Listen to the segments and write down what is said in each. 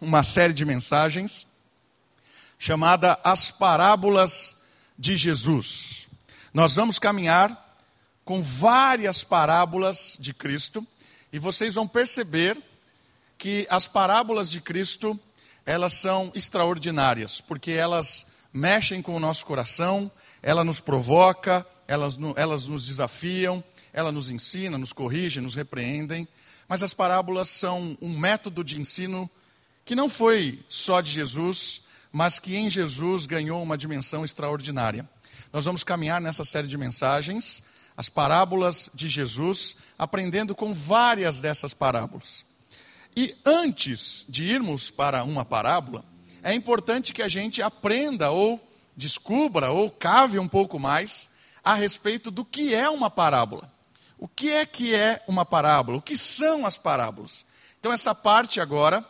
uma série de mensagens chamada As Parábolas de Jesus. Nós vamos caminhar com várias parábolas de Cristo e vocês vão perceber que as parábolas de Cristo, elas são extraordinárias, porque elas mexem com o nosso coração, ela nos provoca, elas, elas nos desafiam, ela nos ensina, nos corrige, nos repreendem. Mas as parábolas são um método de ensino que não foi só de Jesus, mas que em Jesus ganhou uma dimensão extraordinária. Nós vamos caminhar nessa série de mensagens, as parábolas de Jesus, aprendendo com várias dessas parábolas. E antes de irmos para uma parábola, é importante que a gente aprenda ou descubra ou cave um pouco mais a respeito do que é uma parábola. O que é que é uma parábola? O que são as parábolas? Então, essa parte agora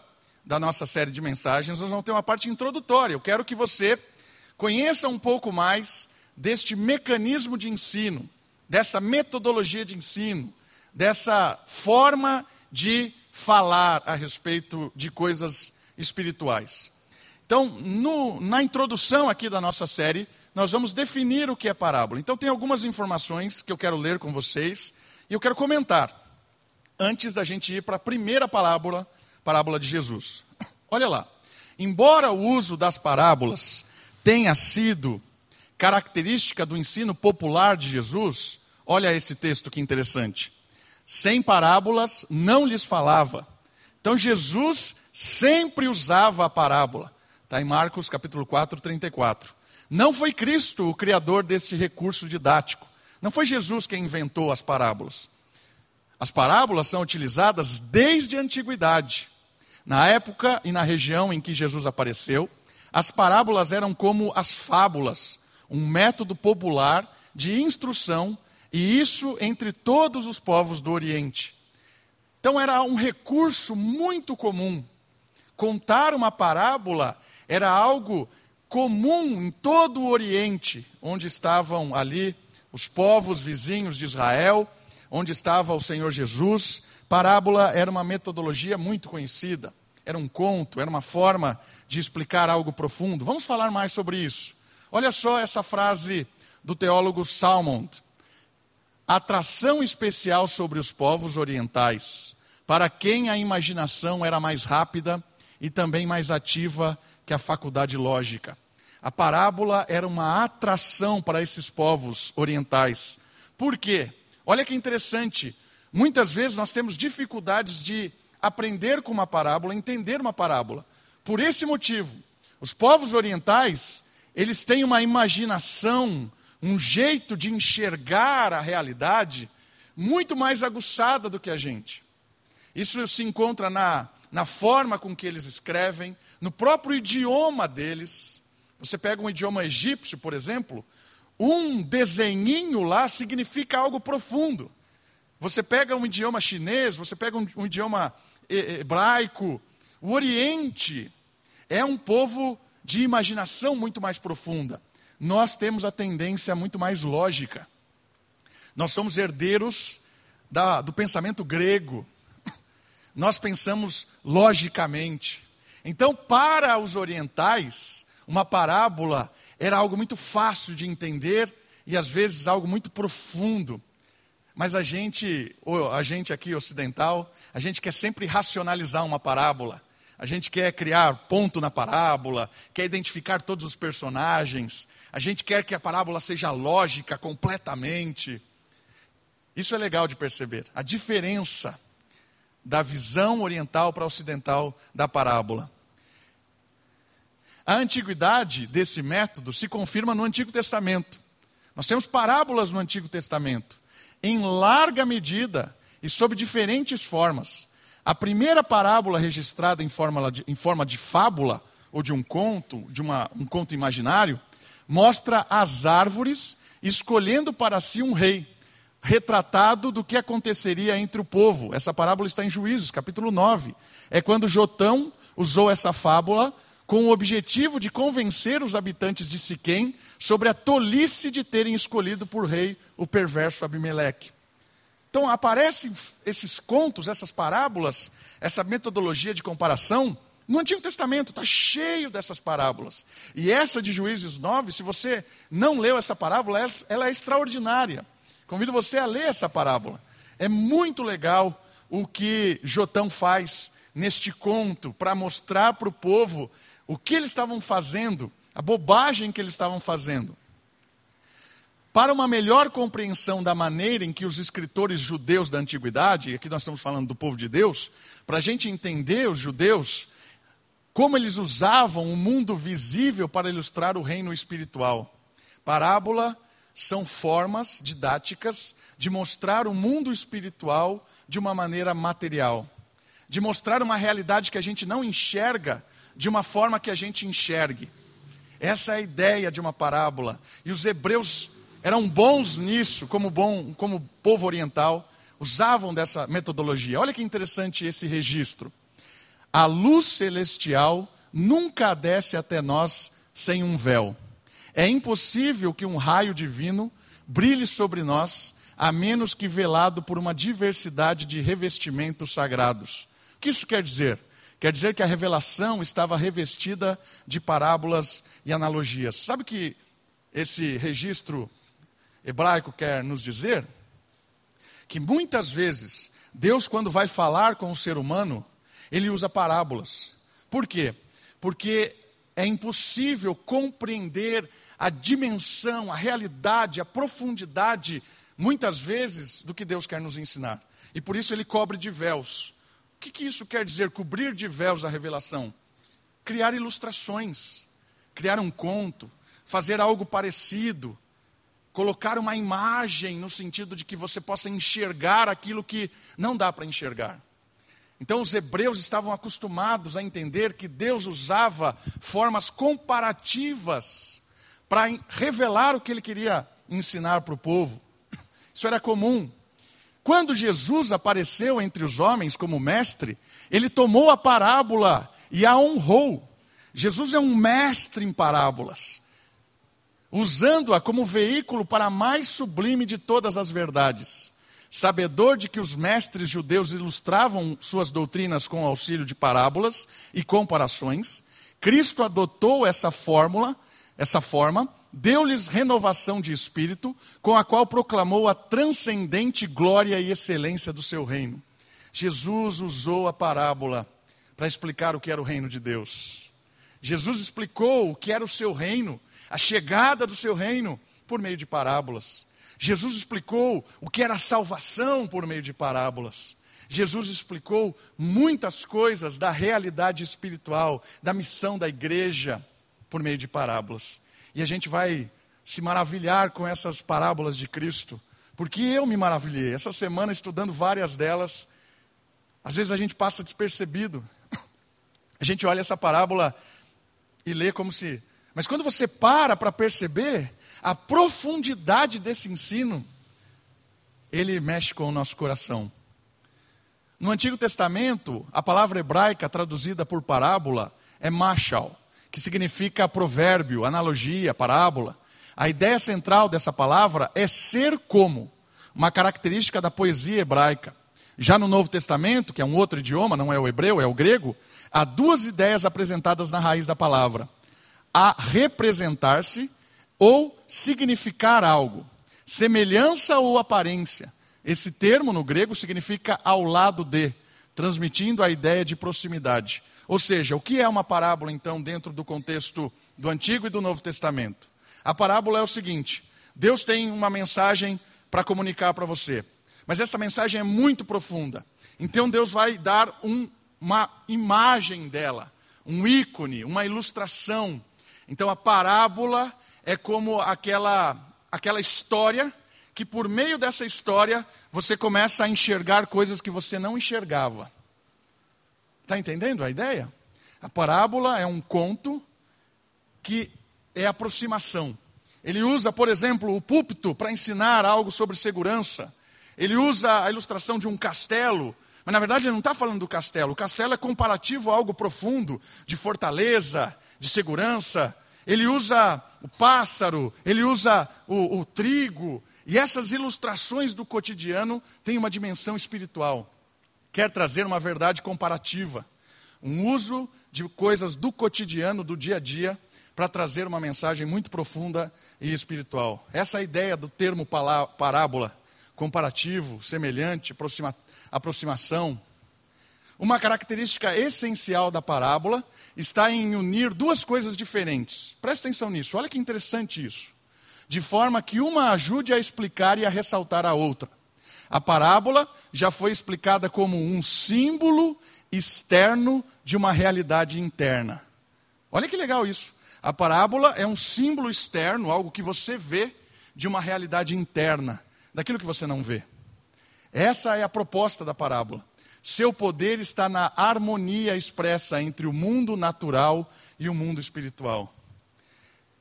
da nossa série de mensagens, nós vamos ter uma parte introdutória. Eu quero que você conheça um pouco mais deste mecanismo de ensino, dessa metodologia de ensino, dessa forma de falar a respeito de coisas espirituais. Então, no, na introdução aqui da nossa série, nós vamos definir o que é parábola. Então, tem algumas informações que eu quero ler com vocês e eu quero comentar antes da gente ir para a primeira parábola, parábola de Jesus. Olha lá. Embora o uso das parábolas tenha sido característica do ensino popular de Jesus, olha esse texto que interessante. Sem parábolas não lhes falava. Então Jesus sempre usava a parábola. Está em Marcos capítulo 4, 34. Não foi Cristo o criador desse recurso didático. Não foi Jesus quem inventou as parábolas. As parábolas são utilizadas desde a antiguidade. Na época e na região em que Jesus apareceu, as parábolas eram como as fábulas, um método popular de instrução, e isso entre todos os povos do Oriente. Então era um recurso muito comum. Contar uma parábola era algo comum em todo o Oriente, onde estavam ali os povos vizinhos de Israel, onde estava o Senhor Jesus. Parábola era uma metodologia muito conhecida, era um conto, era uma forma de explicar algo profundo. Vamos falar mais sobre isso. Olha só essa frase do teólogo Salmond: atração especial sobre os povos orientais, para quem a imaginação era mais rápida e também mais ativa que a faculdade lógica. A parábola era uma atração para esses povos orientais. Por quê? Olha que interessante. Muitas vezes nós temos dificuldades de aprender com uma parábola, entender uma parábola. Por esse motivo, os povos orientais, eles têm uma imaginação, um jeito de enxergar a realidade muito mais aguçada do que a gente. Isso se encontra na na forma com que eles escrevem, no próprio idioma deles. Você pega um idioma egípcio, por exemplo, um desenhinho lá significa algo profundo. Você pega um idioma chinês, você pega um, um idioma hebraico. O Oriente é um povo de imaginação muito mais profunda. Nós temos a tendência muito mais lógica. Nós somos herdeiros da, do pensamento grego nós pensamos logicamente. Então, para os orientais, uma parábola era algo muito fácil de entender e às vezes algo muito profundo. Mas a gente, a gente aqui ocidental, a gente quer sempre racionalizar uma parábola. A gente quer criar ponto na parábola, quer identificar todos os personagens. A gente quer que a parábola seja lógica completamente. Isso é legal de perceber. A diferença da visão oriental para ocidental da parábola. A antiguidade desse método se confirma no Antigo Testamento. Nós temos parábolas no Antigo Testamento, em larga medida e sob diferentes formas. A primeira parábola registrada em forma de, em forma de fábula, ou de um conto, de uma, um conto imaginário, mostra as árvores escolhendo para si um rei retratado do que aconteceria entre o povo. Essa parábola está em Juízes, capítulo 9. É quando Jotão usou essa fábula com o objetivo de convencer os habitantes de Siquém sobre a tolice de terem escolhido por rei o perverso Abimeleque. Então aparecem esses contos, essas parábolas, essa metodologia de comparação No Antigo Testamento está cheio dessas parábolas. E essa de Juízes 9, se você não leu essa parábola, ela é extraordinária. Convido você a ler essa parábola. É muito legal o que Jotão faz neste conto para mostrar para o povo o que eles estavam fazendo, a bobagem que eles estavam fazendo. Para uma melhor compreensão da maneira em que os escritores judeus da antiguidade, e aqui nós estamos falando do povo de Deus, para a gente entender os judeus, como eles usavam o mundo visível para ilustrar o reino espiritual. Parábola são formas didáticas de mostrar o mundo espiritual de uma maneira material, de mostrar uma realidade que a gente não enxerga de uma forma que a gente enxergue. Essa é a ideia de uma parábola. E os hebreus eram bons nisso, como bom, como povo oriental, usavam dessa metodologia. Olha que interessante esse registro. A luz celestial nunca desce até nós sem um véu. É impossível que um raio divino brilhe sobre nós, a menos que velado por uma diversidade de revestimentos sagrados. O que isso quer dizer? Quer dizer que a revelação estava revestida de parábolas e analogias. Sabe o que esse registro hebraico quer nos dizer? Que muitas vezes Deus, quando vai falar com o ser humano, ele usa parábolas. Por quê? Porque é impossível compreender a dimensão, a realidade, a profundidade, muitas vezes, do que Deus quer nos ensinar. E por isso ele cobre de véus. O que, que isso quer dizer, cobrir de véus a revelação? Criar ilustrações, criar um conto, fazer algo parecido, colocar uma imagem no sentido de que você possa enxergar aquilo que não dá para enxergar. Então, os hebreus estavam acostumados a entender que Deus usava formas comparativas para revelar o que ele queria ensinar para o povo. Isso era comum. Quando Jesus apareceu entre os homens como mestre, ele tomou a parábola e a honrou. Jesus é um mestre em parábolas, usando-a como veículo para a mais sublime de todas as verdades sabedor de que os mestres judeus ilustravam suas doutrinas com auxílio de parábolas e comparações, Cristo adotou essa fórmula, essa forma, deu-lhes renovação de espírito, com a qual proclamou a transcendente glória e excelência do seu reino. Jesus usou a parábola para explicar o que era o reino de Deus. Jesus explicou o que era o seu reino, a chegada do seu reino, por meio de parábolas. Jesus explicou o que era salvação por meio de parábolas. Jesus explicou muitas coisas da realidade espiritual, da missão da igreja, por meio de parábolas. E a gente vai se maravilhar com essas parábolas de Cristo, porque eu me maravilhei. Essa semana, estudando várias delas, às vezes a gente passa despercebido. A gente olha essa parábola e lê como se. Mas quando você para para perceber, a profundidade desse ensino, ele mexe com o nosso coração. No Antigo Testamento, a palavra hebraica traduzida por parábola é mashal, que significa provérbio, analogia, parábola. A ideia central dessa palavra é ser como, uma característica da poesia hebraica. Já no Novo Testamento, que é um outro idioma, não é o hebreu, é o grego, há duas ideias apresentadas na raiz da palavra: a representar-se ou significar algo, semelhança ou aparência. Esse termo no grego significa ao lado de, transmitindo a ideia de proximidade. Ou seja, o que é uma parábola então dentro do contexto do Antigo e do Novo Testamento? A parábola é o seguinte: Deus tem uma mensagem para comunicar para você, mas essa mensagem é muito profunda. Então Deus vai dar um, uma imagem dela, um ícone, uma ilustração. Então a parábola é como aquela, aquela história que por meio dessa história você começa a enxergar coisas que você não enxergava. Está entendendo a ideia? A parábola é um conto que é aproximação. Ele usa, por exemplo, o púlpito para ensinar algo sobre segurança. Ele usa a ilustração de um castelo, mas na verdade ele não está falando do castelo. O castelo é comparativo a algo profundo, de fortaleza, de segurança, ele usa o pássaro, ele usa o, o trigo, e essas ilustrações do cotidiano têm uma dimensão espiritual. Quer trazer uma verdade comparativa, um uso de coisas do cotidiano, do dia a dia, para trazer uma mensagem muito profunda e espiritual. Essa ideia do termo parábola, comparativo, semelhante, aproxima, aproximação. Uma característica essencial da parábola está em unir duas coisas diferentes. Presta atenção nisso, olha que interessante isso. De forma que uma ajude a explicar e a ressaltar a outra. A parábola já foi explicada como um símbolo externo de uma realidade interna. Olha que legal isso. A parábola é um símbolo externo, algo que você vê de uma realidade interna, daquilo que você não vê. Essa é a proposta da parábola. Seu poder está na harmonia expressa entre o mundo natural e o mundo espiritual.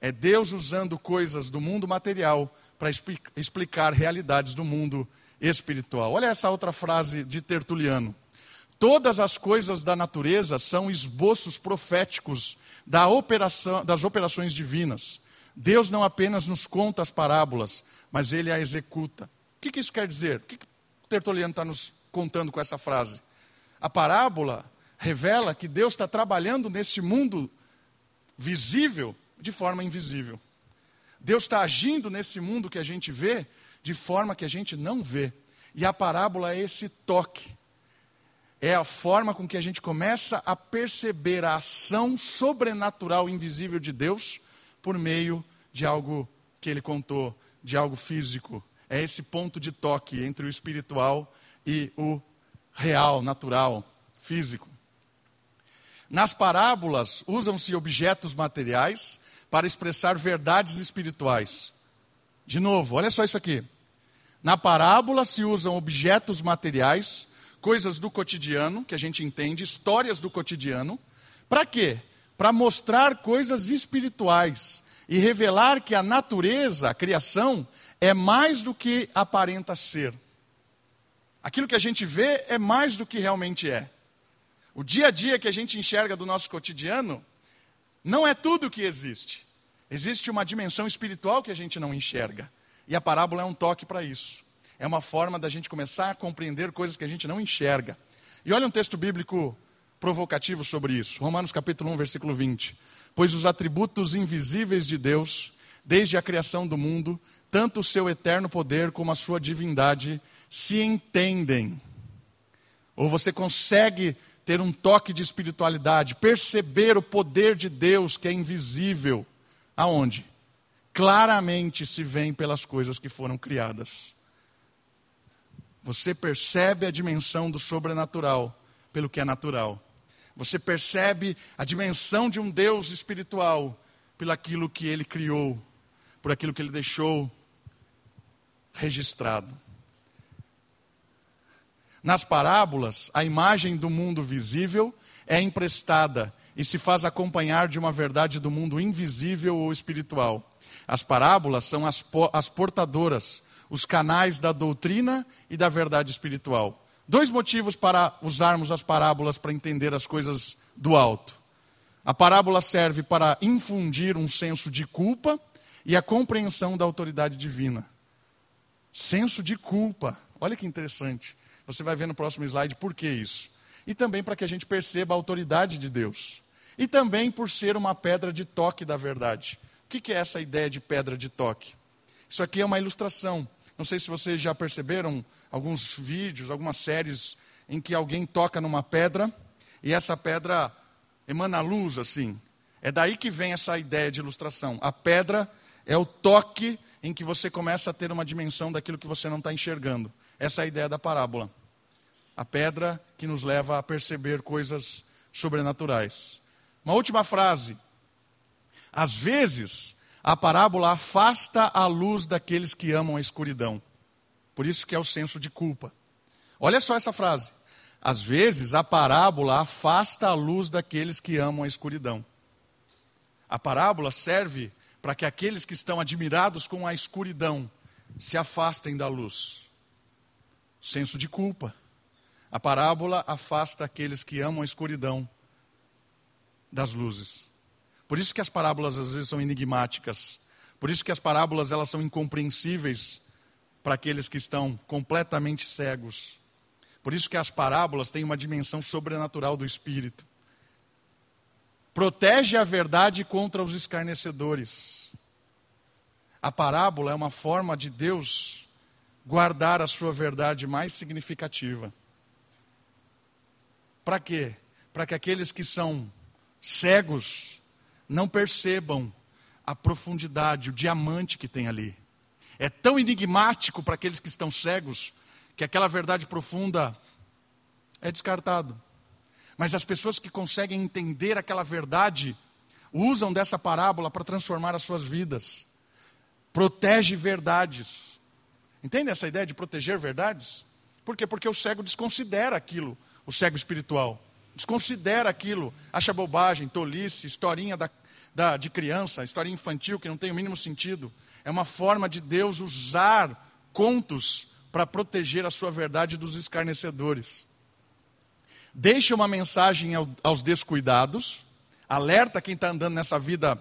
É Deus usando coisas do mundo material para explicar realidades do mundo espiritual. Olha essa outra frase de Tertuliano. Todas as coisas da natureza são esboços proféticos da operação, das operações divinas. Deus não apenas nos conta as parábolas, mas ele a executa. O que, isso quer dizer? O que, que Tertuliano está nos contando com essa frase? A parábola revela que Deus está trabalhando neste mundo visível de forma invisível. Deus está agindo nesse mundo que a gente vê de forma que a gente não vê. E a parábola é esse toque. É a forma com que a gente começa a perceber a ação sobrenatural invisível de Deus por meio de algo que ele contou, de algo físico. É esse ponto de toque entre o espiritual e o real, natural, físico. Nas parábolas, usam-se objetos materiais para expressar verdades espirituais. De novo, olha só isso aqui. Na parábola se usam objetos materiais, coisas do cotidiano, que a gente entende, histórias do cotidiano. Para quê? Para mostrar coisas espirituais e revelar que a natureza, a criação, é mais do que aparenta ser. Aquilo que a gente vê é mais do que realmente é. O dia a dia que a gente enxerga do nosso cotidiano não é tudo o que existe. Existe uma dimensão espiritual que a gente não enxerga. E a parábola é um toque para isso. É uma forma da gente começar a compreender coisas que a gente não enxerga. E olha um texto bíblico provocativo sobre isso. Romanos capítulo 1, versículo 20. Pois os atributos invisíveis de Deus, desde a criação do mundo, tanto o seu eterno poder como a sua divindade, se entendem. Ou você consegue ter um toque de espiritualidade, perceber o poder de Deus que é invisível Aonde? Claramente se vê pelas coisas que foram criadas. Você percebe a dimensão do sobrenatural pelo que é natural. Você percebe a dimensão de um Deus espiritual pelo aquilo que ele criou, por aquilo que ele deixou registrado. Nas parábolas, a imagem do mundo visível é emprestada e se faz acompanhar de uma verdade do mundo invisível ou espiritual. As parábolas são as, as portadoras, os canais da doutrina e da verdade espiritual. Dois motivos para usarmos as parábolas para entender as coisas do alto. A parábola serve para infundir um senso de culpa e a compreensão da autoridade divina. Senso de culpa. Olha que interessante. Você vai ver no próximo slide por que isso. E também para que a gente perceba a autoridade de Deus e também por ser uma pedra de toque da verdade. O que é essa ideia de pedra de toque? Isso aqui é uma ilustração. Não sei se vocês já perceberam alguns vídeos, algumas séries em que alguém toca numa pedra e essa pedra emana luz assim. É daí que vem essa ideia de ilustração. A pedra é o toque em que você começa a ter uma dimensão daquilo que você não está enxergando. Essa é a ideia da parábola. A pedra que nos leva a perceber coisas sobrenaturais. Uma última frase. Às vezes, a parábola afasta a luz daqueles que amam a escuridão. Por isso que é o senso de culpa. Olha só essa frase. Às vezes, a parábola afasta a luz daqueles que amam a escuridão. A parábola serve para que aqueles que estão admirados com a escuridão se afastem da luz. Senso de culpa. A parábola afasta aqueles que amam a escuridão das luzes. Por isso que as parábolas às vezes são enigmáticas. Por isso que as parábolas elas são incompreensíveis para aqueles que estão completamente cegos. Por isso que as parábolas têm uma dimensão sobrenatural do espírito. protege a verdade contra os escarnecedores. A parábola é uma forma de Deus guardar a sua verdade mais significativa. Para quê? Para que aqueles que são cegos não percebam a profundidade, o diamante que tem ali. É tão enigmático para aqueles que estão cegos que aquela verdade profunda é descartado. Mas as pessoas que conseguem entender aquela verdade usam dessa parábola para transformar as suas vidas. Protege verdades. Entende essa ideia de proteger verdades? Por quê? Porque o cego desconsidera aquilo, o cego espiritual. Desconsidera aquilo, acha bobagem, tolice, historinha da, da, de criança, historinha infantil que não tem o mínimo sentido. É uma forma de Deus usar contos para proteger a sua verdade dos escarnecedores. Deixa uma mensagem aos descuidados, alerta quem está andando nessa vida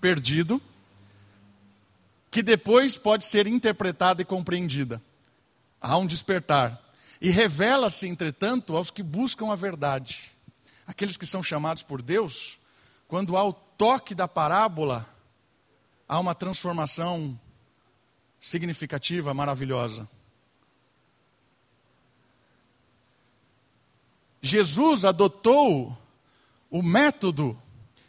perdido, que depois pode ser interpretada e compreendida. Há um despertar. E revela-se, entretanto, aos que buscam a verdade. Aqueles que são chamados por Deus, quando há o toque da parábola, há uma transformação significativa, maravilhosa. Jesus adotou o método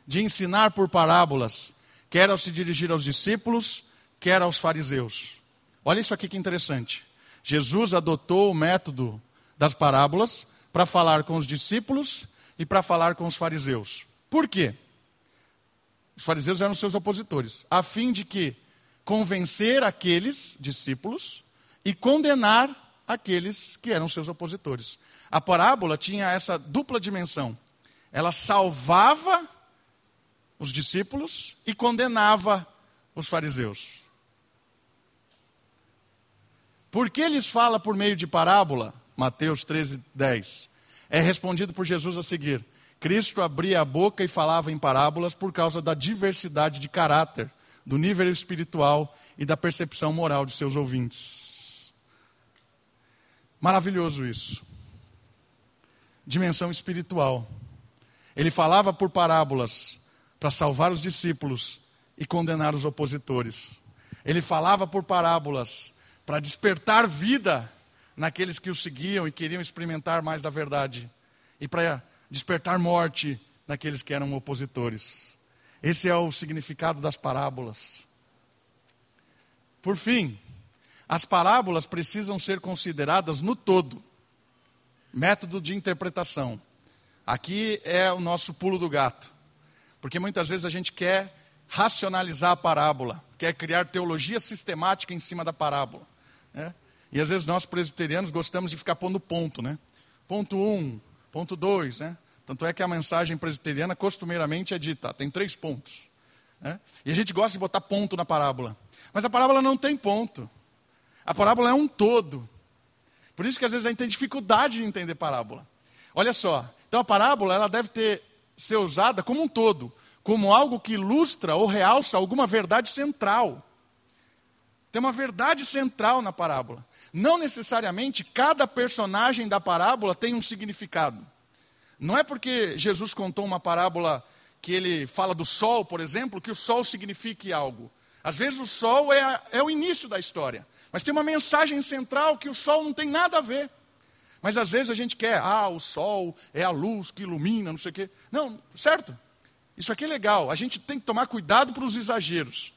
de ensinar por parábolas, quer ao se dirigir aos discípulos, quer aos fariseus. Olha isso aqui que interessante. Jesus adotou o método das parábolas para falar com os discípulos e para falar com os fariseus. Por quê? Os fariseus eram seus opositores, a fim de que convencer aqueles discípulos e condenar aqueles que eram seus opositores. A parábola tinha essa dupla dimensão. Ela salvava os discípulos e condenava os fariseus. Por que lhes fala por meio de parábola? Mateus 13, 10. É respondido por Jesus a seguir: Cristo abria a boca e falava em parábolas por causa da diversidade de caráter, do nível espiritual e da percepção moral de seus ouvintes. Maravilhoso isso. Dimensão espiritual. Ele falava por parábolas para salvar os discípulos e condenar os opositores. Ele falava por parábolas para despertar vida naqueles que o seguiam e queriam experimentar mais da verdade. E para despertar morte naqueles que eram opositores. Esse é o significado das parábolas. Por fim, as parábolas precisam ser consideradas no todo. Método de interpretação. Aqui é o nosso pulo do gato. Porque muitas vezes a gente quer racionalizar a parábola, quer criar teologia sistemática em cima da parábola. Né? E às vezes nós presbiterianos gostamos de ficar pondo ponto, né? Ponto 1, um, Ponto 2, né? Tanto é que a mensagem presbiteriana costumeiramente é dita, tem três pontos. Né? E a gente gosta de botar ponto na parábola. Mas a parábola não tem ponto. A parábola é um todo. Por isso que às vezes a gente tem dificuldade de entender parábola. Olha só, então a parábola ela deve ter, ser usada como um todo, como algo que ilustra ou realça alguma verdade central. Tem uma verdade central na parábola. Não necessariamente cada personagem da parábola tem um significado. Não é porque Jesus contou uma parábola que ele fala do sol, por exemplo, que o sol signifique algo. Às vezes o sol é, a, é o início da história, mas tem uma mensagem central que o sol não tem nada a ver. Mas às vezes a gente quer, ah, o sol é a luz que ilumina, não sei o quê. Não, certo? Isso aqui é legal. A gente tem que tomar cuidado para os exageros.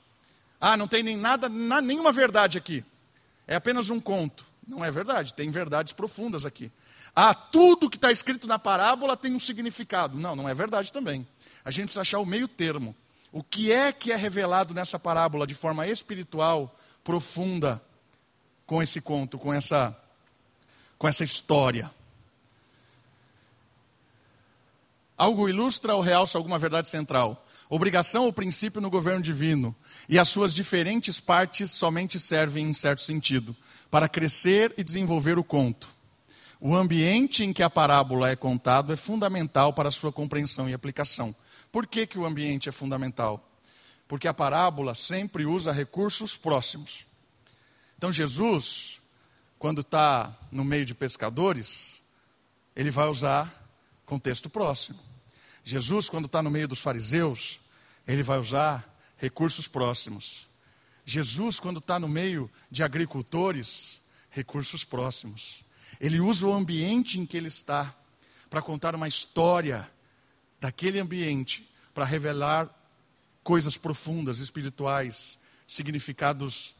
Ah, não tem nem nada, nenhuma verdade aqui. É apenas um conto. Não é verdade, tem verdades profundas aqui. Ah, tudo que está escrito na parábola tem um significado. Não, não é verdade também. A gente precisa achar o meio termo. O que é que é revelado nessa parábola de forma espiritual, profunda, com esse conto, com essa, com essa história? Algo ilustra ou realça alguma verdade central? Obrigação ou princípio no governo divino, e as suas diferentes partes somente servem, em certo sentido, para crescer e desenvolver o conto. O ambiente em que a parábola é contado é fundamental para a sua compreensão e aplicação. Por que, que o ambiente é fundamental? Porque a parábola sempre usa recursos próximos. Então, Jesus, quando está no meio de pescadores, ele vai usar contexto próximo. Jesus, quando está no meio dos fariseus, ele vai usar recursos próximos. Jesus, quando está no meio de agricultores, recursos próximos. Ele usa o ambiente em que ele está para contar uma história daquele ambiente, para revelar coisas profundas, espirituais, significados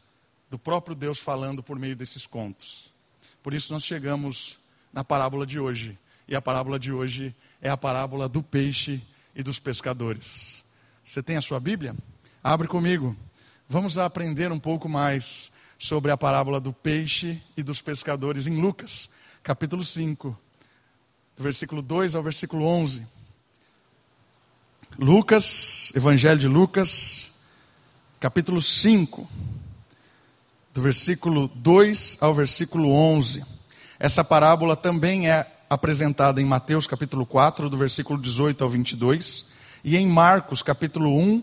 do próprio Deus falando por meio desses contos. Por isso nós chegamos na parábola de hoje. E a parábola de hoje é a parábola do peixe e dos pescadores. Você tem a sua Bíblia? Abre comigo. Vamos aprender um pouco mais sobre a parábola do peixe e dos pescadores em Lucas, capítulo 5, do versículo 2 ao versículo 11. Lucas, Evangelho de Lucas, capítulo 5, do versículo 2 ao versículo 11. Essa parábola também é apresentada em Mateus capítulo 4, do versículo 18 ao 22, e em Marcos capítulo 1,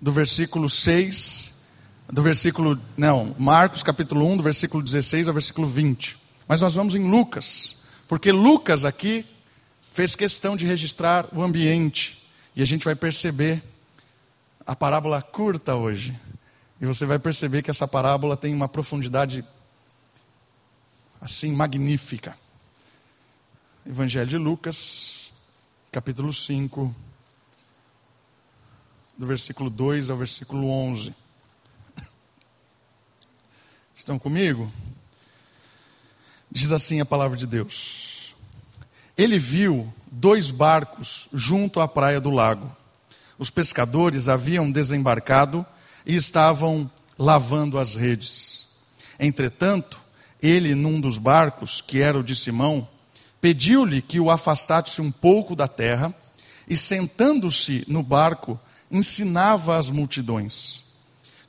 do versículo 6, do versículo, não, Marcos capítulo 1, do versículo 16 ao versículo 20. Mas nós vamos em Lucas, porque Lucas aqui fez questão de registrar o ambiente, e a gente vai perceber a parábola curta hoje. E você vai perceber que essa parábola tem uma profundidade assim magnífica. Evangelho de Lucas, capítulo 5, do versículo 2 ao versículo 11. Estão comigo? Diz assim a palavra de Deus. Ele viu dois barcos junto à praia do lago. Os pescadores haviam desembarcado e estavam lavando as redes. Entretanto, ele, num dos barcos, que era o de Simão, pediu-lhe que o afastasse um pouco da terra e, sentando-se no barco, ensinava as multidões.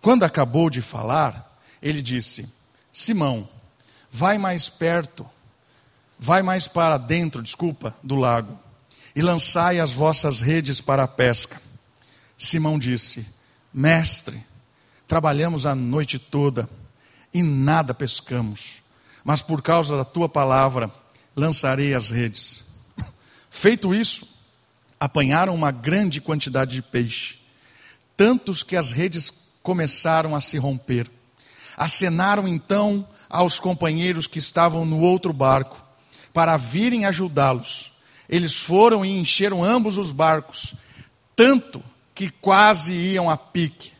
Quando acabou de falar, ele disse: Simão, vai mais perto, vai mais para dentro, desculpa, do lago, e lançai as vossas redes para a pesca. Simão disse: Mestre, trabalhamos a noite toda e nada pescamos, mas por causa da tua palavra lançarei as redes. Feito isso, apanharam uma grande quantidade de peixe, tantos que as redes começaram a se romper. Acenaram então aos companheiros que estavam no outro barco para virem ajudá-los. Eles foram e encheram ambos os barcos, tanto que quase iam a pique.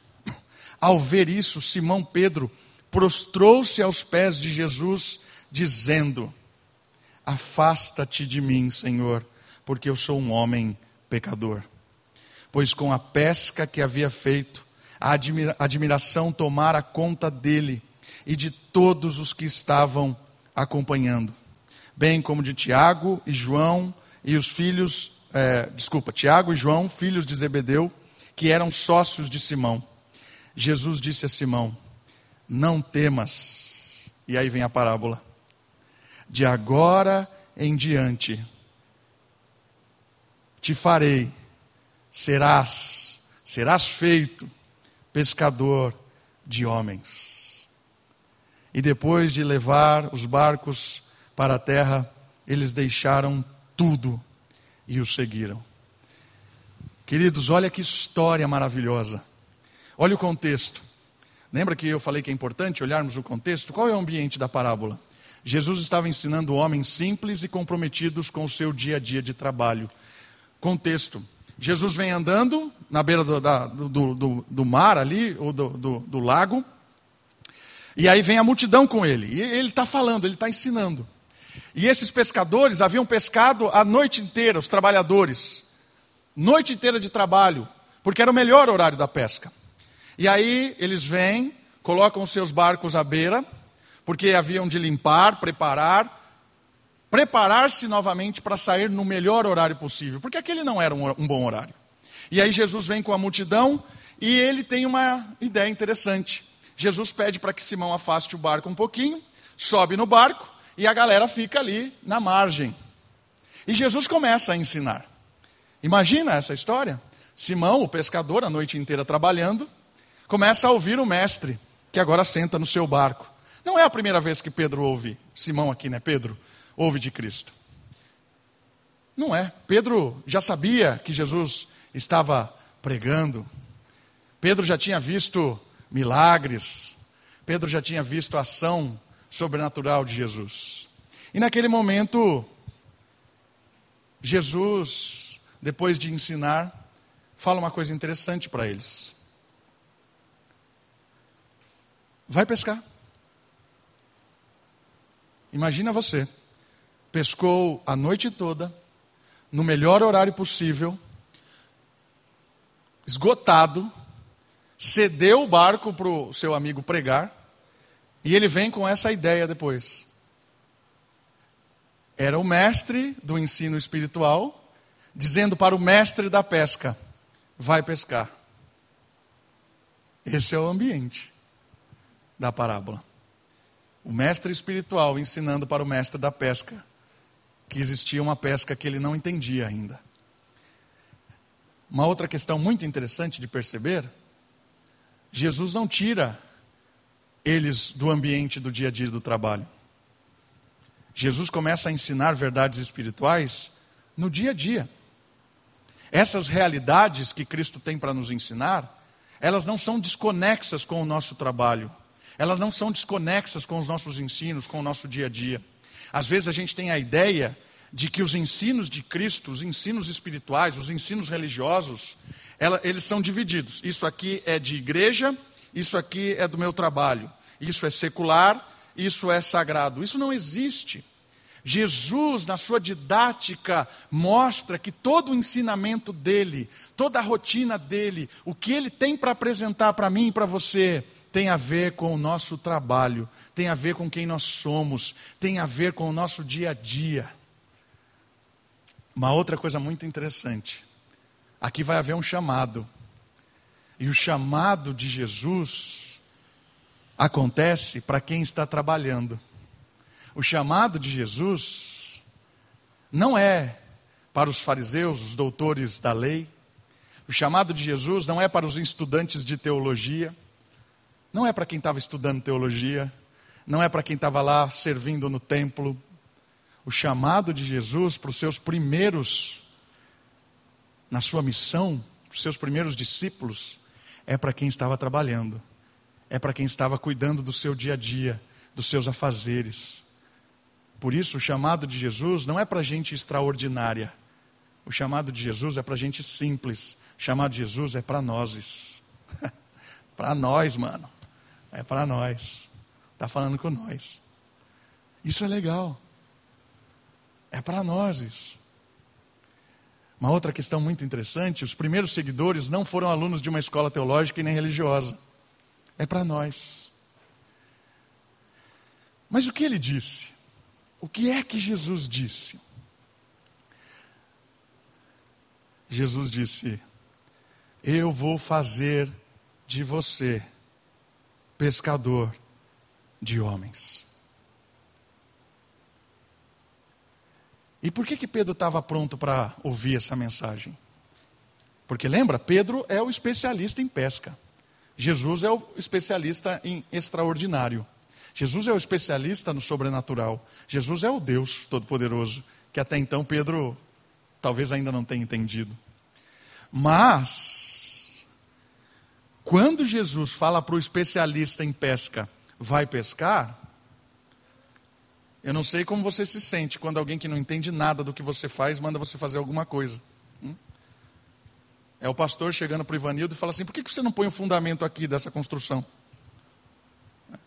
Ao ver isso, Simão Pedro prostrou-se aos pés de Jesus, dizendo: Afasta-te de mim, Senhor, porque eu sou um homem pecador. Pois com a pesca que havia feito, a admira admiração tomara conta dele e de todos os que estavam acompanhando, bem como de Tiago e João e os filhos, é, desculpa, Tiago e João, filhos de Zebedeu, que eram sócios de Simão. Jesus disse a Simão: Não temas. E aí vem a parábola de agora em diante te farei, serás, serás feito pescador de homens. E depois de levar os barcos para a terra, eles deixaram tudo e o seguiram. Queridos, olha que história maravilhosa. Olha o contexto. Lembra que eu falei que é importante olharmos o contexto? Qual é o ambiente da parábola? Jesus estava ensinando homens simples e comprometidos com o seu dia a dia de trabalho. Contexto: Jesus vem andando na beira do, da, do, do, do mar ali, ou do, lago, e aí vem a multidão com ele. E ele está falando, ele está ensinando. E esses pescadores haviam pescado a noite inteira, os trabalhadores, noite inteira de trabalho, porque era o melhor horário da pesca. E aí eles vêm, colocam os seus barcos à beira, porque haviam de limpar, preparar, preparar-se novamente para sair no melhor horário possível, porque aquele não era um, um bom horário. E aí Jesus vem com a multidão e ele tem uma ideia interessante. Jesus pede para que Simão afaste o barco um pouquinho, sobe no barco e a galera fica ali na margem. E Jesus começa a ensinar. Imagina essa história? Simão, o pescador, a noite inteira trabalhando, começa a ouvir o mestre, que agora senta no seu barco. Não é a primeira vez que Pedro ouve, Simão aqui, né? Pedro, ouve de Cristo. Não é. Pedro já sabia que Jesus estava pregando. Pedro já tinha visto milagres. Pedro já tinha visto a ação sobrenatural de Jesus. E naquele momento, Jesus, depois de ensinar, fala uma coisa interessante para eles. Vai pescar. Imagina você, pescou a noite toda, no melhor horário possível, esgotado, cedeu o barco para o seu amigo pregar, e ele vem com essa ideia depois. Era o mestre do ensino espiritual, dizendo para o mestre da pesca: vai pescar. Esse é o ambiente da parábola. O mestre espiritual ensinando para o mestre da pesca que existia uma pesca que ele não entendia ainda. Uma outra questão muito interessante de perceber: Jesus não tira eles do ambiente do dia a dia do trabalho. Jesus começa a ensinar verdades espirituais no dia a dia. Essas realidades que Cristo tem para nos ensinar, elas não são desconexas com o nosso trabalho, elas não são desconexas com os nossos ensinos, com o nosso dia a dia. Às vezes a gente tem a ideia de que os ensinos de Cristo, os ensinos espirituais, os ensinos religiosos, ela, eles são divididos. Isso aqui é de igreja, isso aqui é do meu trabalho. Isso é secular, isso é sagrado. Isso não existe. Jesus, na sua didática, mostra que todo o ensinamento dele, toda a rotina dele, o que ele tem para apresentar para mim e para você, tem a ver com o nosso trabalho, tem a ver com quem nós somos, tem a ver com o nosso dia a dia. Uma outra coisa muito interessante. Aqui vai haver um chamado. E o chamado de Jesus acontece para quem está trabalhando. O chamado de Jesus não é para os fariseus, os doutores da lei. O chamado de Jesus não é para os estudantes de teologia. Não é para quem estava estudando teologia, não é para quem estava lá servindo no templo. O chamado de Jesus para os seus primeiros, na sua missão, os seus primeiros discípulos, é para quem estava trabalhando, é para quem estava cuidando do seu dia a dia, dos seus afazeres. Por isso, o chamado de Jesus não é para gente extraordinária. O chamado de Jesus é para gente simples. O chamado de Jesus é para nós. para nós, mano. É para nós. Está falando com nós. Isso é legal. É para nós isso. Uma outra questão muito interessante: os primeiros seguidores não foram alunos de uma escola teológica e nem religiosa. É para nós. Mas o que ele disse? O que é que Jesus disse? Jesus disse: Eu vou fazer de você pescador de homens. E por que, que Pedro estava pronto para ouvir essa mensagem? Porque lembra, Pedro é o especialista em pesca. Jesus é o especialista em extraordinário. Jesus é o especialista no sobrenatural. Jesus é o Deus Todo-Poderoso, que até então Pedro talvez ainda não tenha entendido. Mas quando Jesus fala para o especialista em pesca, vai pescar, eu não sei como você se sente quando alguém que não entende nada do que você faz manda você fazer alguma coisa. Hum? É o pastor chegando para o Ivanildo e fala assim: por que você não põe o fundamento aqui dessa construção?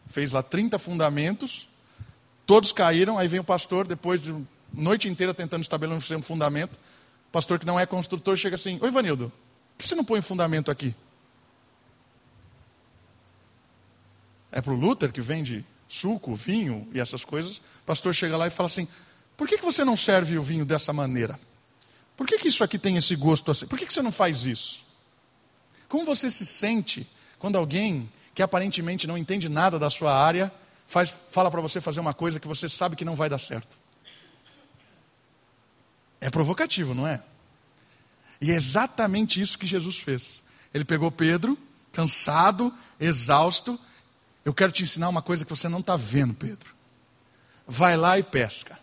Fez lá 30 fundamentos, todos caíram, aí vem o pastor, depois de noite inteira tentando estabelecer um fundamento. O pastor que não é construtor chega assim: Oi, Ivanildo, por que você não põe o fundamento aqui? É para o Luther, que vende suco, vinho e essas coisas, o pastor chega lá e fala assim: por que, que você não serve o vinho dessa maneira? Por que, que isso aqui tem esse gosto assim? Por que, que você não faz isso? Como você se sente quando alguém que aparentemente não entende nada da sua área faz, fala para você fazer uma coisa que você sabe que não vai dar certo? É provocativo, não é? E é exatamente isso que Jesus fez. Ele pegou Pedro, cansado, exausto, eu quero te ensinar uma coisa que você não está vendo, Pedro. Vai lá e pesca.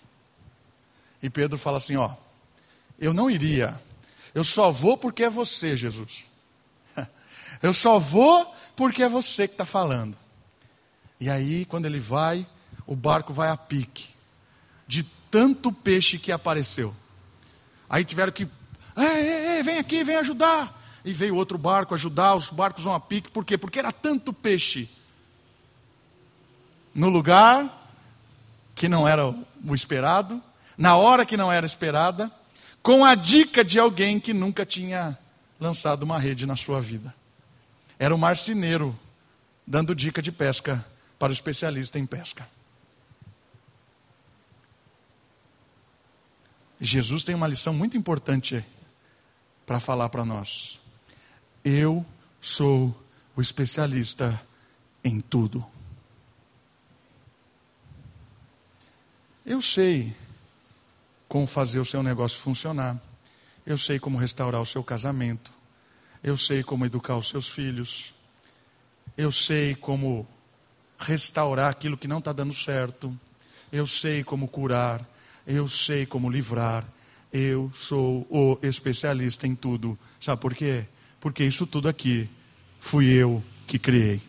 E Pedro fala assim: Ó, eu não iria. Eu só vou porque é você, Jesus. Eu só vou porque é você que está falando. E aí, quando ele vai, o barco vai a pique, de tanto peixe que apareceu. Aí tiveram que, ei, ei, ei, vem aqui, vem ajudar. E veio outro barco ajudar, os barcos vão a pique, por quê? Porque era tanto peixe. No lugar que não era o esperado, na hora que não era esperada, com a dica de alguém que nunca tinha lançado uma rede na sua vida. Era o marceneiro dando dica de pesca para o especialista em pesca. Jesus tem uma lição muito importante para falar para nós. Eu sou o especialista em tudo. Eu sei como fazer o seu negócio funcionar. Eu sei como restaurar o seu casamento. Eu sei como educar os seus filhos. Eu sei como restaurar aquilo que não está dando certo. Eu sei como curar. Eu sei como livrar. Eu sou o especialista em tudo. Sabe por quê? Porque isso tudo aqui fui eu que criei.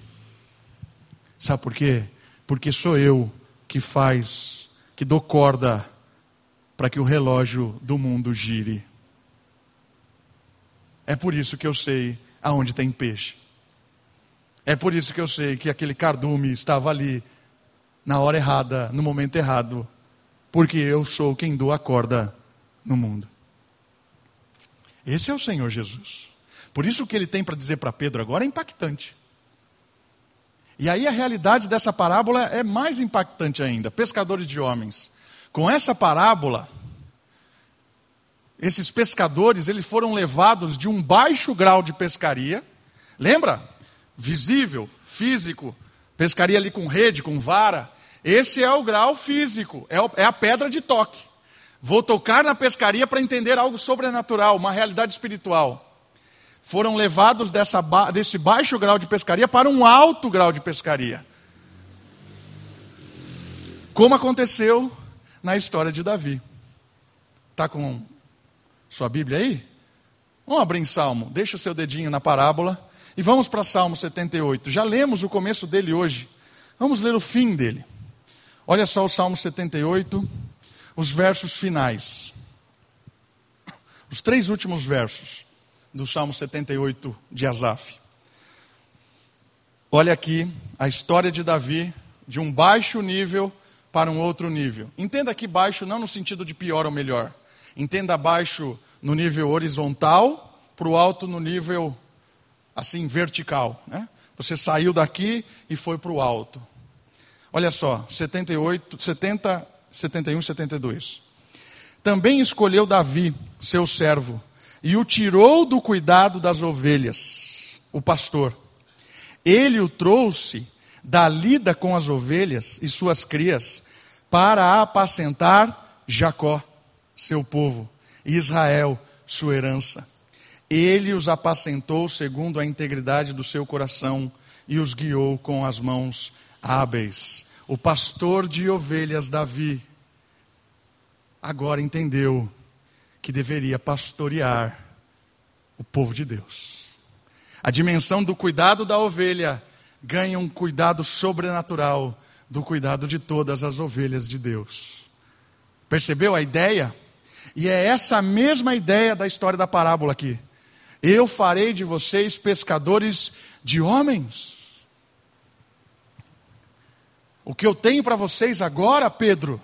Sabe por quê? Porque sou eu que faz, que dou corda para que o relógio do mundo gire. É por isso que eu sei aonde tem peixe. É por isso que eu sei que aquele cardume estava ali na hora errada, no momento errado, porque eu sou quem dou a corda no mundo. Esse é o Senhor Jesus. Por isso o que ele tem para dizer para Pedro agora é impactante. E aí a realidade dessa parábola é mais impactante ainda. Pescadores de homens. Com essa parábola, esses pescadores, eles foram levados de um baixo grau de pescaria. Lembra? Visível, físico, pescaria ali com rede, com vara. Esse é o grau físico, é, é a pedra de toque. Vou tocar na pescaria para entender algo sobrenatural, uma realidade espiritual. Foram levados dessa, desse baixo grau de pescaria para um alto grau de pescaria. Como aconteceu na história de Davi. Está com sua Bíblia aí? Vamos abrir em Salmo. Deixa o seu dedinho na parábola. E vamos para Salmo 78. Já lemos o começo dele hoje. Vamos ler o fim dele. Olha só o Salmo 78, os versos finais. Os três últimos versos do Salmo 78 de Asaf. Olha aqui a história de Davi, de um baixo nível para um outro nível. Entenda que baixo não no sentido de pior ou melhor, Entenda baixo no nível horizontal, para o alto no nível assim vertical. Né? Você saiu daqui e foi para o alto. Olha só, 78, 70, 71, 72. Também escolheu Davi, seu servo, e o tirou do cuidado das ovelhas, o pastor. Ele o trouxe da lida com as ovelhas e suas crias para apacentar Jacó seu povo, Israel, sua herança. Ele os apacentou segundo a integridade do seu coração e os guiou com as mãos hábeis. O pastor de ovelhas Davi agora entendeu que deveria pastorear o povo de Deus. A dimensão do cuidado da ovelha ganha um cuidado sobrenatural do cuidado de todas as ovelhas de Deus. Percebeu a ideia? E é essa mesma ideia da história da parábola aqui. Eu farei de vocês pescadores de homens. O que eu tenho para vocês agora, Pedro,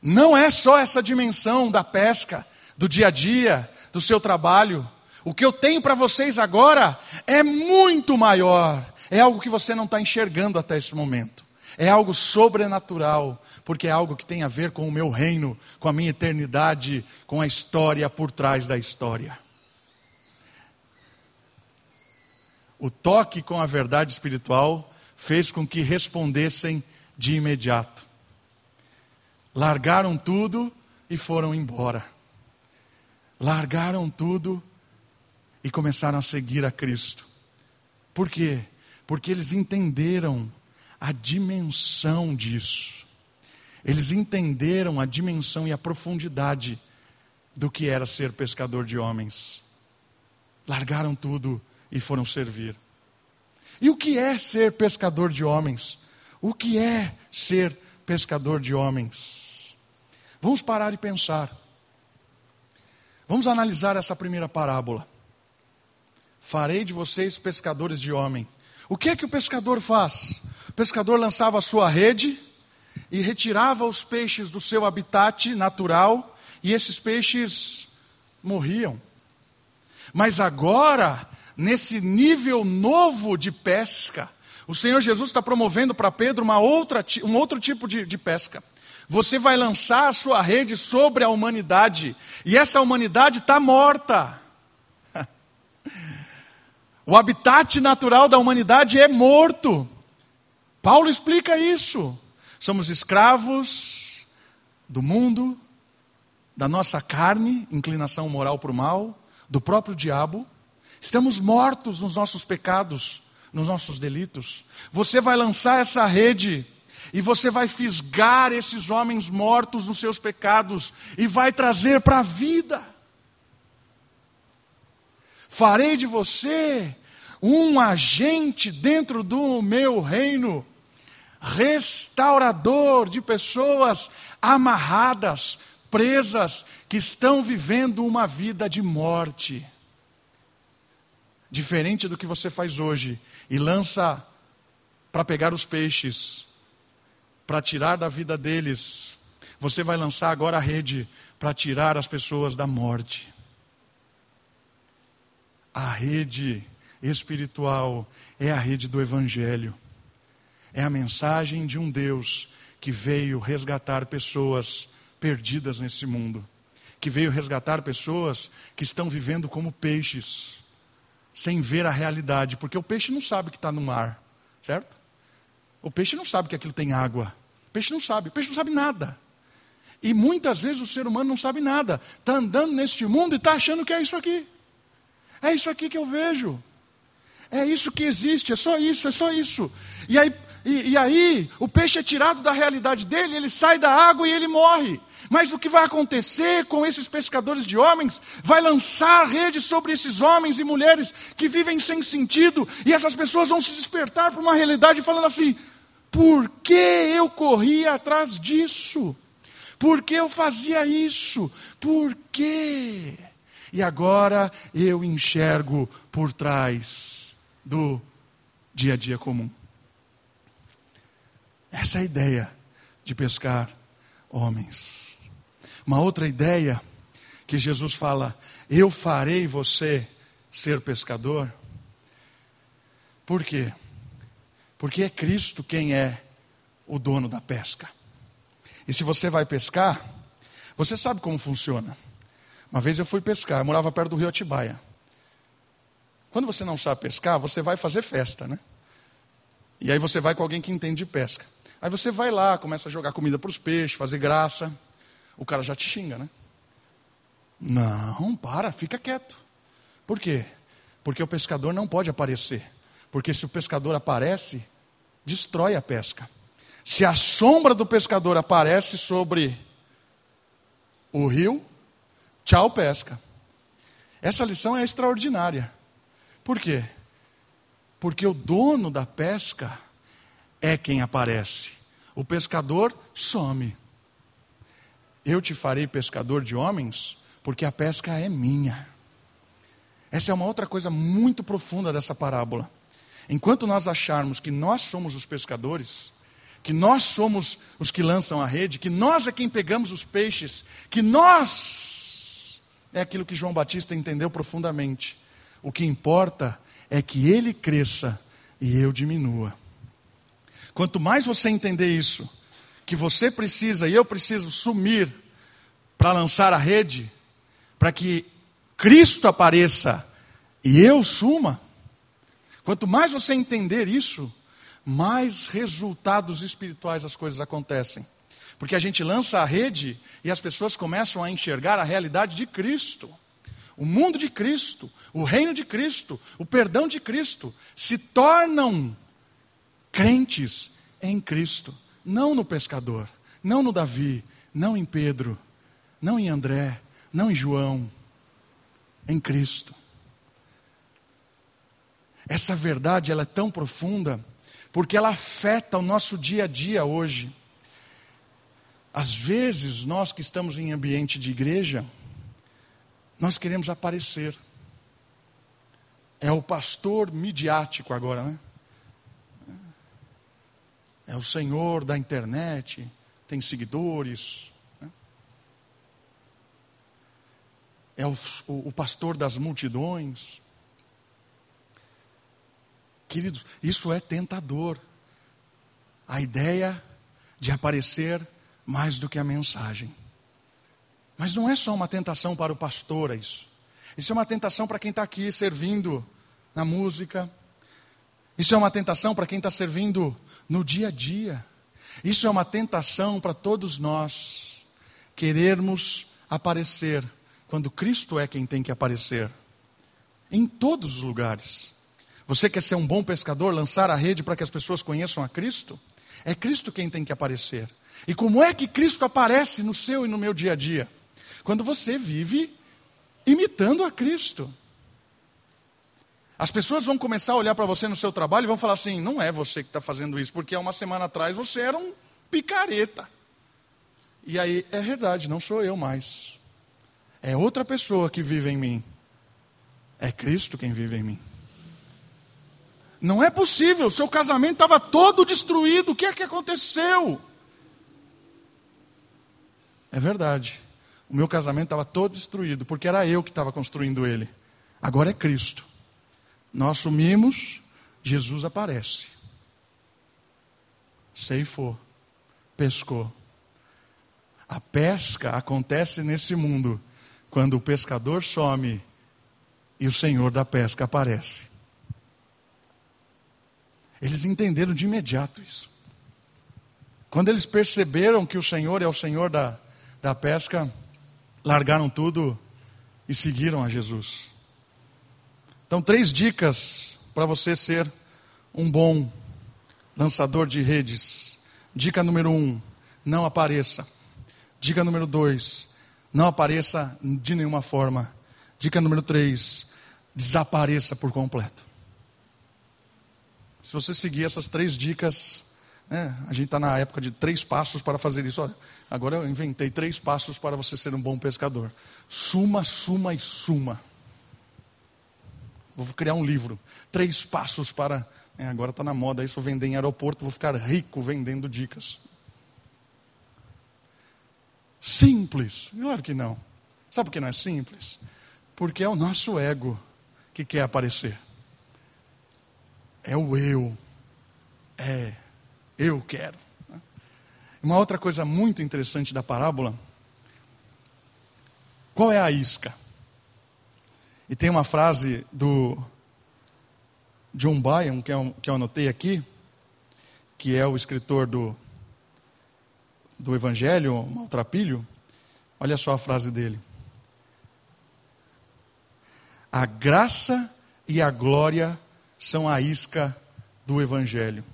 não é só essa dimensão da pesca, do dia a dia, do seu trabalho. O que eu tenho para vocês agora é muito maior. É algo que você não está enxergando até esse momento. É algo sobrenatural, porque é algo que tem a ver com o meu reino, com a minha eternidade, com a história por trás da história. O toque com a verdade espiritual fez com que respondessem de imediato. Largaram tudo e foram embora. Largaram tudo e começaram a seguir a Cristo. Por quê? Porque eles entenderam a dimensão disso. Eles entenderam a dimensão e a profundidade do que era ser pescador de homens. Largaram tudo e foram servir. E o que é ser pescador de homens? O que é ser pescador de homens? Vamos parar e pensar. Vamos analisar essa primeira parábola. Farei de vocês pescadores de homem. O que é que o pescador faz? O pescador lançava a sua rede e retirava os peixes do seu habitat natural e esses peixes morriam. Mas agora, nesse nível novo de pesca, o Senhor Jesus está promovendo para Pedro uma outra, um outro tipo de, de pesca. Você vai lançar a sua rede sobre a humanidade, e essa humanidade está morta. O habitat natural da humanidade é morto. Paulo explica isso. Somos escravos do mundo, da nossa carne, inclinação moral para o mal, do próprio diabo. Estamos mortos nos nossos pecados, nos nossos delitos. Você vai lançar essa rede e você vai fisgar esses homens mortos nos seus pecados e vai trazer para a vida. Farei de você um agente dentro do meu reino, restaurador de pessoas amarradas, presas, que estão vivendo uma vida de morte. Diferente do que você faz hoje e lança para pegar os peixes, para tirar da vida deles, você vai lançar agora a rede para tirar as pessoas da morte. A rede espiritual é a rede do Evangelho. É a mensagem de um Deus que veio resgatar pessoas perdidas nesse mundo, que veio resgatar pessoas que estão vivendo como peixes, sem ver a realidade, porque o peixe não sabe que está no mar, certo? O peixe não sabe que aquilo tem água. O peixe não sabe, o peixe não sabe nada. E muitas vezes o ser humano não sabe nada. Está andando neste mundo e está achando que é isso aqui. É isso aqui que eu vejo. É isso que existe, é só isso, é só isso. E aí, e, e, aí o peixe é tirado da realidade dele, ele sai da água e ele morre. Mas o que vai acontecer com esses pescadores de homens? Vai lançar rede sobre esses homens e mulheres que vivem sem sentido, e essas pessoas vão se despertar para uma realidade falando assim: por que eu corria atrás disso? Por que eu fazia isso? Por quê? E agora eu enxergo por trás do dia a dia comum. Essa é a ideia de pescar homens. Uma outra ideia que Jesus fala: Eu farei você ser pescador. Por quê? Porque é Cristo quem é o dono da pesca. E se você vai pescar, você sabe como funciona. Uma vez eu fui pescar, eu morava perto do rio Atibaia. Quando você não sabe pescar, você vai fazer festa, né? E aí você vai com alguém que entende de pesca. Aí você vai lá, começa a jogar comida para os peixes, fazer graça. O cara já te xinga, né? Não, para, fica quieto. Por quê? Porque o pescador não pode aparecer. Porque se o pescador aparece, destrói a pesca. Se a sombra do pescador aparece sobre o rio, tchau pesca. Essa lição é extraordinária. Por quê? Porque o dono da pesca é quem aparece. O pescador some. Eu te farei pescador de homens, porque a pesca é minha. Essa é uma outra coisa muito profunda dessa parábola. Enquanto nós acharmos que nós somos os pescadores, que nós somos os que lançam a rede, que nós é quem pegamos os peixes, que nós é aquilo que João Batista entendeu profundamente. O que importa é que ele cresça e eu diminua. Quanto mais você entender isso, que você precisa e eu preciso sumir para lançar a rede, para que Cristo apareça e eu suma, quanto mais você entender isso, mais resultados espirituais as coisas acontecem. Porque a gente lança a rede e as pessoas começam a enxergar a realidade de Cristo o mundo de Cristo, o reino de Cristo, o perdão de Cristo, se tornam crentes em Cristo, não no pescador, não no Davi, não em Pedro, não em André, não em João, em Cristo. Essa verdade ela é tão profunda porque ela afeta o nosso dia a dia hoje. Às vezes, nós que estamos em ambiente de igreja, nós queremos aparecer. É o pastor midiático agora, né? É o senhor da internet, tem seguidores. Né? É o, o, o pastor das multidões. Queridos, isso é tentador. A ideia de aparecer mais do que a mensagem. Mas não é só uma tentação para o pastor, é isso. Isso é uma tentação para quem está aqui servindo na música. Isso é uma tentação para quem está servindo no dia a dia. Isso é uma tentação para todos nós querermos aparecer quando Cristo é quem tem que aparecer. Em todos os lugares. Você quer ser um bom pescador, lançar a rede para que as pessoas conheçam a Cristo? É Cristo quem tem que aparecer. E como é que Cristo aparece no seu e no meu dia a dia? Quando você vive imitando a Cristo. As pessoas vão começar a olhar para você no seu trabalho e vão falar assim: não é você que está fazendo isso, porque há uma semana atrás você era um picareta. E aí, é verdade, não sou eu mais. É outra pessoa que vive em mim. É Cristo quem vive em mim. Não é possível, o seu casamento estava todo destruído, o que é que aconteceu? É verdade, o meu casamento estava todo destruído, porque era eu que estava construindo ele. Agora é Cristo. Nós assumimos, Jesus aparece. Ceifou, pescou. A pesca acontece nesse mundo quando o pescador some e o Senhor da pesca aparece. Eles entenderam de imediato isso. Quando eles perceberam que o Senhor é o Senhor da, da pesca, largaram tudo e seguiram a Jesus. Então, três dicas para você ser um bom lançador de redes. Dica número um: não apareça. Dica número dois: não apareça de nenhuma forma. Dica número três: desapareça por completo. Se você seguir essas três dicas, né, a gente está na época de três passos para fazer isso. Olha, agora eu inventei três passos para você ser um bom pescador: suma, suma e suma. Vou criar um livro. Três passos para. É, agora está na moda isso, vou vender em aeroporto, vou ficar rico vendendo dicas. Simples? Claro que não. Sabe por que não é simples? Porque é o nosso ego que quer aparecer. É o eu. É, eu quero. Uma outra coisa muito interessante da parábola. Qual é a isca? E tem uma frase do John Byron, que eu, que eu anotei aqui, que é o escritor do, do Evangelho, Maltrapilho. Olha só a frase dele. A graça e a glória são a isca do Evangelho.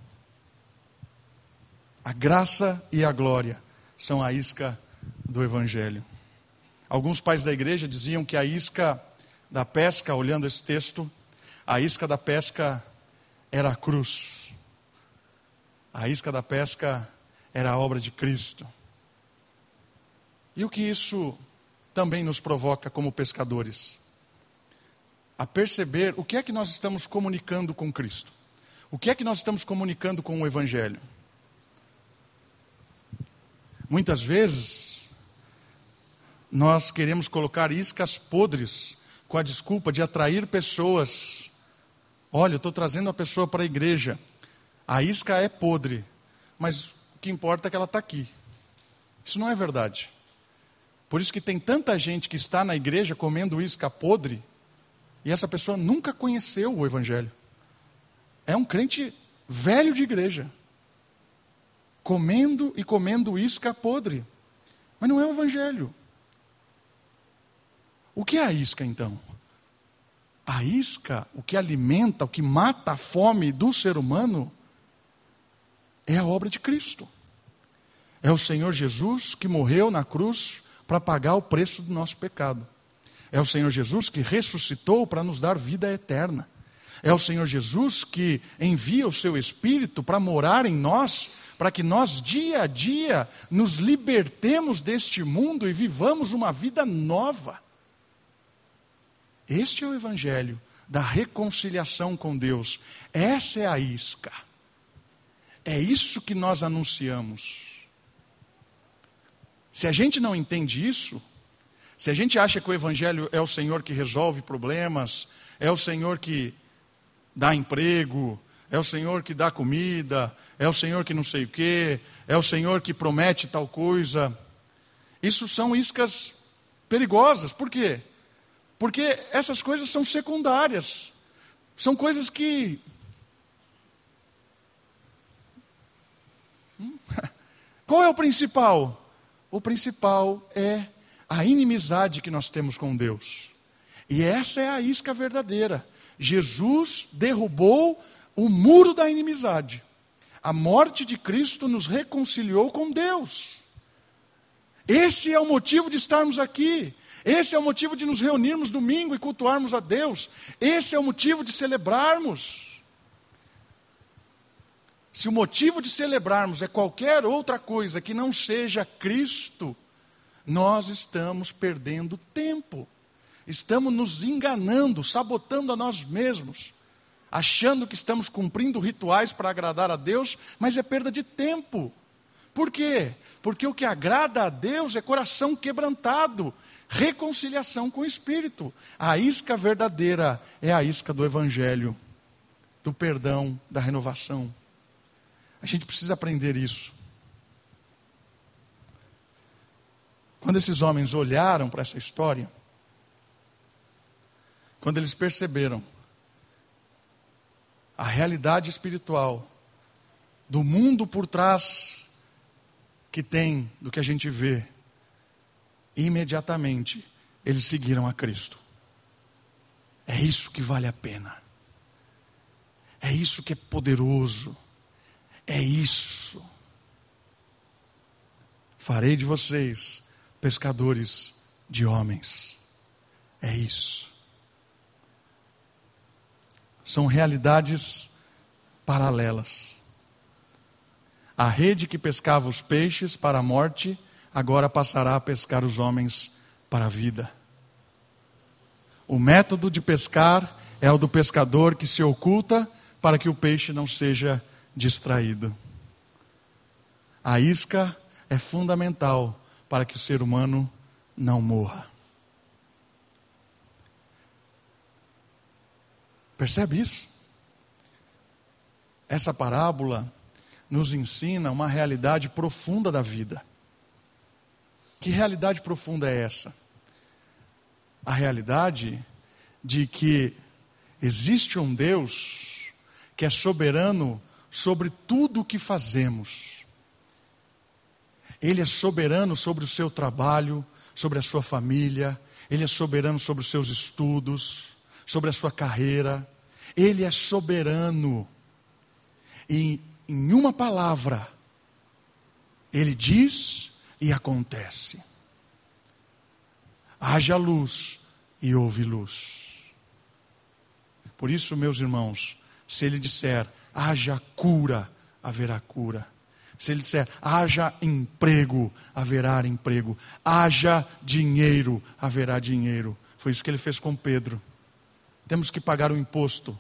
A graça e a glória são a isca do Evangelho. Alguns pais da igreja diziam que a isca da pesca, olhando esse texto, a isca da pesca era a cruz. A isca da pesca era a obra de Cristo. E o que isso também nos provoca como pescadores? a perceber o que é que nós estamos comunicando com Cristo. O que é que nós estamos comunicando com o Evangelho? Muitas vezes, nós queremos colocar iscas podres com a desculpa de atrair pessoas. Olha, eu estou trazendo a pessoa para a igreja. A isca é podre, mas o que importa é que ela está aqui. Isso não é verdade. Por isso que tem tanta gente que está na igreja comendo isca podre e essa pessoa nunca conheceu o Evangelho. É um crente velho de igreja, comendo e comendo isca podre. Mas não é o Evangelho. O que é a isca então? A isca, o que alimenta, o que mata a fome do ser humano, é a obra de Cristo. É o Senhor Jesus que morreu na cruz para pagar o preço do nosso pecado. É o Senhor Jesus que ressuscitou para nos dar vida eterna. É o Senhor Jesus que envia o seu Espírito para morar em nós, para que nós dia a dia nos libertemos deste mundo e vivamos uma vida nova. Este é o Evangelho da reconciliação com Deus. Essa é a isca. É isso que nós anunciamos. Se a gente não entende isso, se a gente acha que o Evangelho é o Senhor que resolve problemas, é o Senhor que dá emprego, é o Senhor que dá comida, é o Senhor que não sei o quê, é o Senhor que promete tal coisa. Isso são iscas perigosas. Por quê? Porque essas coisas são secundárias. São coisas que. Qual é o principal? O principal é a inimizade que nós temos com Deus. E essa é a isca verdadeira. Jesus derrubou o muro da inimizade. A morte de Cristo nos reconciliou com Deus. Esse é o motivo de estarmos aqui. Esse é o motivo de nos reunirmos domingo e cultuarmos a Deus. Esse é o motivo de celebrarmos. Se o motivo de celebrarmos é qualquer outra coisa que não seja Cristo, nós estamos perdendo tempo. Estamos nos enganando, sabotando a nós mesmos, achando que estamos cumprindo rituais para agradar a Deus, mas é perda de tempo. Por quê? Porque o que agrada a Deus é coração quebrantado, reconciliação com o Espírito. A isca verdadeira é a isca do Evangelho, do perdão, da renovação. A gente precisa aprender isso. Quando esses homens olharam para essa história, quando eles perceberam a realidade espiritual do mundo por trás que tem do que a gente vê, imediatamente eles seguiram a Cristo. É isso que vale a pena. É isso que é poderoso. É isso. Farei de vocês pescadores de homens. É isso. São realidades paralelas. A rede que pescava os peixes para a morte, agora passará a pescar os homens para a vida. O método de pescar é o do pescador que se oculta para que o peixe não seja distraído. A isca é fundamental para que o ser humano não morra. Percebe isso? Essa parábola nos ensina uma realidade profunda da vida. Que realidade profunda é essa? A realidade de que existe um Deus que é soberano sobre tudo o que fazemos. Ele é soberano sobre o seu trabalho, sobre a sua família, ele é soberano sobre os seus estudos, sobre a sua carreira. Ele é soberano. E em uma palavra, ele diz e acontece. Haja luz e houve luz. Por isso, meus irmãos, se ele disser haja cura, haverá cura. Se ele disser haja emprego, haverá emprego. Haja dinheiro, haverá dinheiro. Foi isso que ele fez com Pedro. Temos que pagar o imposto.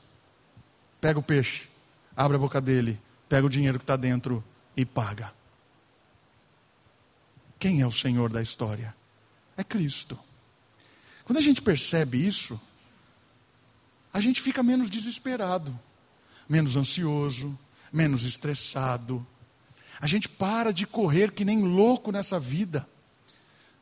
Pega o peixe, abre a boca dele, pega o dinheiro que está dentro e paga. Quem é o Senhor da história? É Cristo. Quando a gente percebe isso, a gente fica menos desesperado, menos ansioso, menos estressado. A gente para de correr que nem louco nessa vida.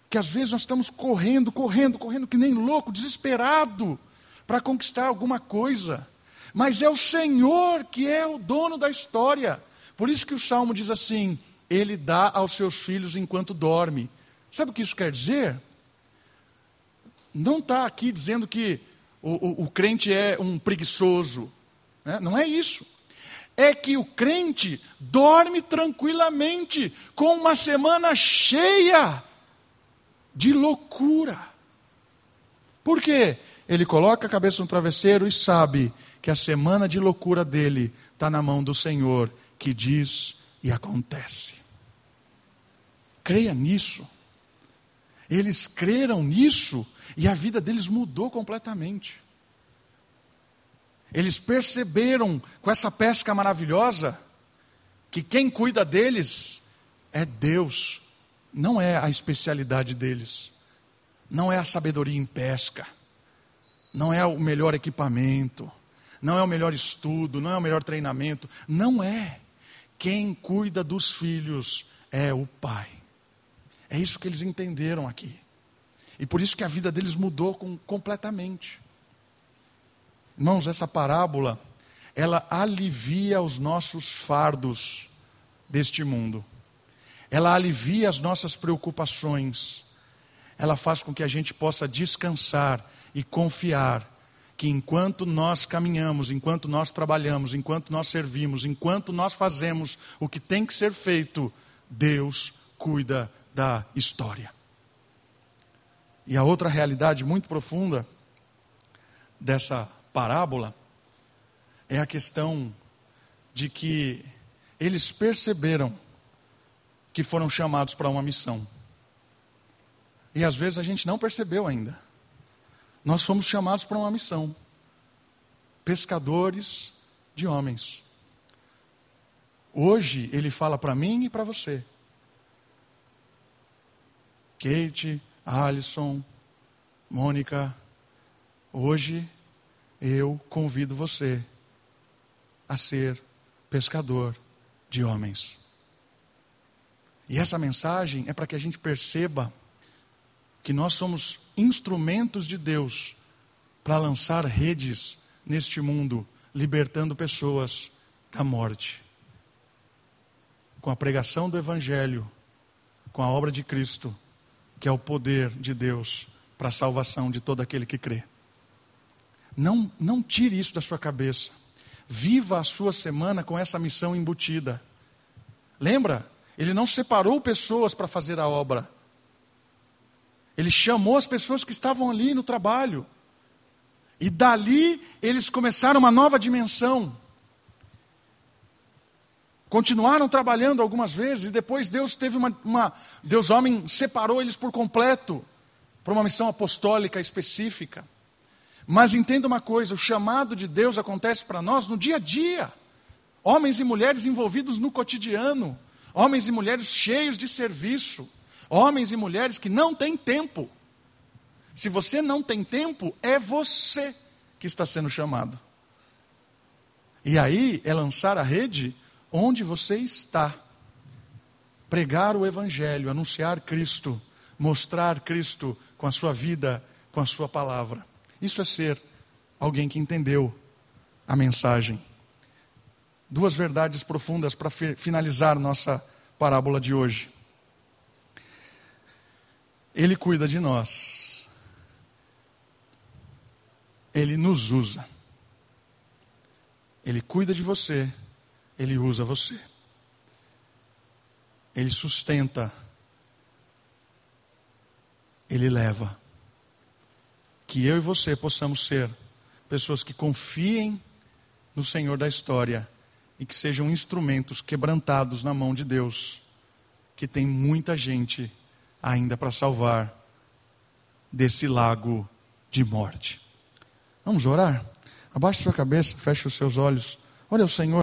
Que às vezes nós estamos correndo, correndo, correndo que nem louco, desesperado para conquistar alguma coisa. Mas é o Senhor que é o dono da história. Por isso que o salmo diz assim: Ele dá aos seus filhos enquanto dorme. Sabe o que isso quer dizer? Não está aqui dizendo que o, o, o, crente é um preguiçoso. Né? Não é isso. É que o crente dorme tranquilamente, com uma semana cheia de loucura. Por quê? Ele coloca a cabeça no travesseiro e sabe que a semana de loucura dele está na mão do Senhor, que diz e acontece. Creia nisso. Eles creram nisso e a vida deles mudou completamente. Eles perceberam com essa pesca maravilhosa que quem cuida deles é Deus, não é a especialidade deles, não é a sabedoria em pesca, não é o melhor equipamento, não é o melhor estudo, não é o melhor treinamento, não é. Quem cuida dos filhos é o Pai. É isso que eles entenderam aqui. E por isso que a vida deles mudou com, completamente. Irmãos, essa parábola, ela alivia os nossos fardos deste mundo. Ela alivia as nossas preocupações. Ela faz com que a gente possa descansar e confiar que enquanto nós caminhamos, enquanto nós trabalhamos, enquanto nós servimos, enquanto nós fazemos o que tem que ser feito, Deus cuida da história. E a outra realidade muito profunda dessa parábola é a questão de que eles perceberam que foram chamados para uma missão. E às vezes a gente não percebeu ainda. Nós fomos chamados para uma missão. Pescadores de homens. Hoje ele fala para mim e para você. Kate, Alisson, Mônica, hoje eu convido você a ser pescador de homens. E essa mensagem é para que a gente perceba que nós somos instrumentos de Deus para lançar redes neste mundo, libertando pessoas da morte. Com a pregação do Evangelho, com a obra de Cristo, que é o poder de Deus para a salvação de todo aquele que crê. Não, não tire isso da sua cabeça. Viva a sua semana com essa missão embutida. Lembra? Ele não separou pessoas para fazer a obra. Ele chamou as pessoas que estavam ali no trabalho. E dali eles começaram uma nova dimensão. Continuaram trabalhando algumas vezes e depois Deus teve uma, uma Deus homem separou eles por completo para uma missão apostólica específica. Mas entenda uma coisa: o chamado de Deus acontece para nós no dia a dia. Homens e mulheres envolvidos no cotidiano, homens e mulheres cheios de serviço, Homens e mulheres que não têm tempo. Se você não tem tempo, é você que está sendo chamado. E aí é lançar a rede onde você está. Pregar o Evangelho, anunciar Cristo, mostrar Cristo com a sua vida, com a sua palavra. Isso é ser alguém que entendeu a mensagem. Duas verdades profundas para finalizar nossa parábola de hoje. Ele cuida de nós. Ele nos usa. Ele cuida de você. Ele usa você. Ele sustenta. Ele leva. Que eu e você possamos ser pessoas que confiem no Senhor da história e que sejam instrumentos quebrantados na mão de Deus, que tem muita gente ainda para salvar desse lago de morte. Vamos orar? Abaixe sua cabeça, feche os seus olhos. Olha o Senhor.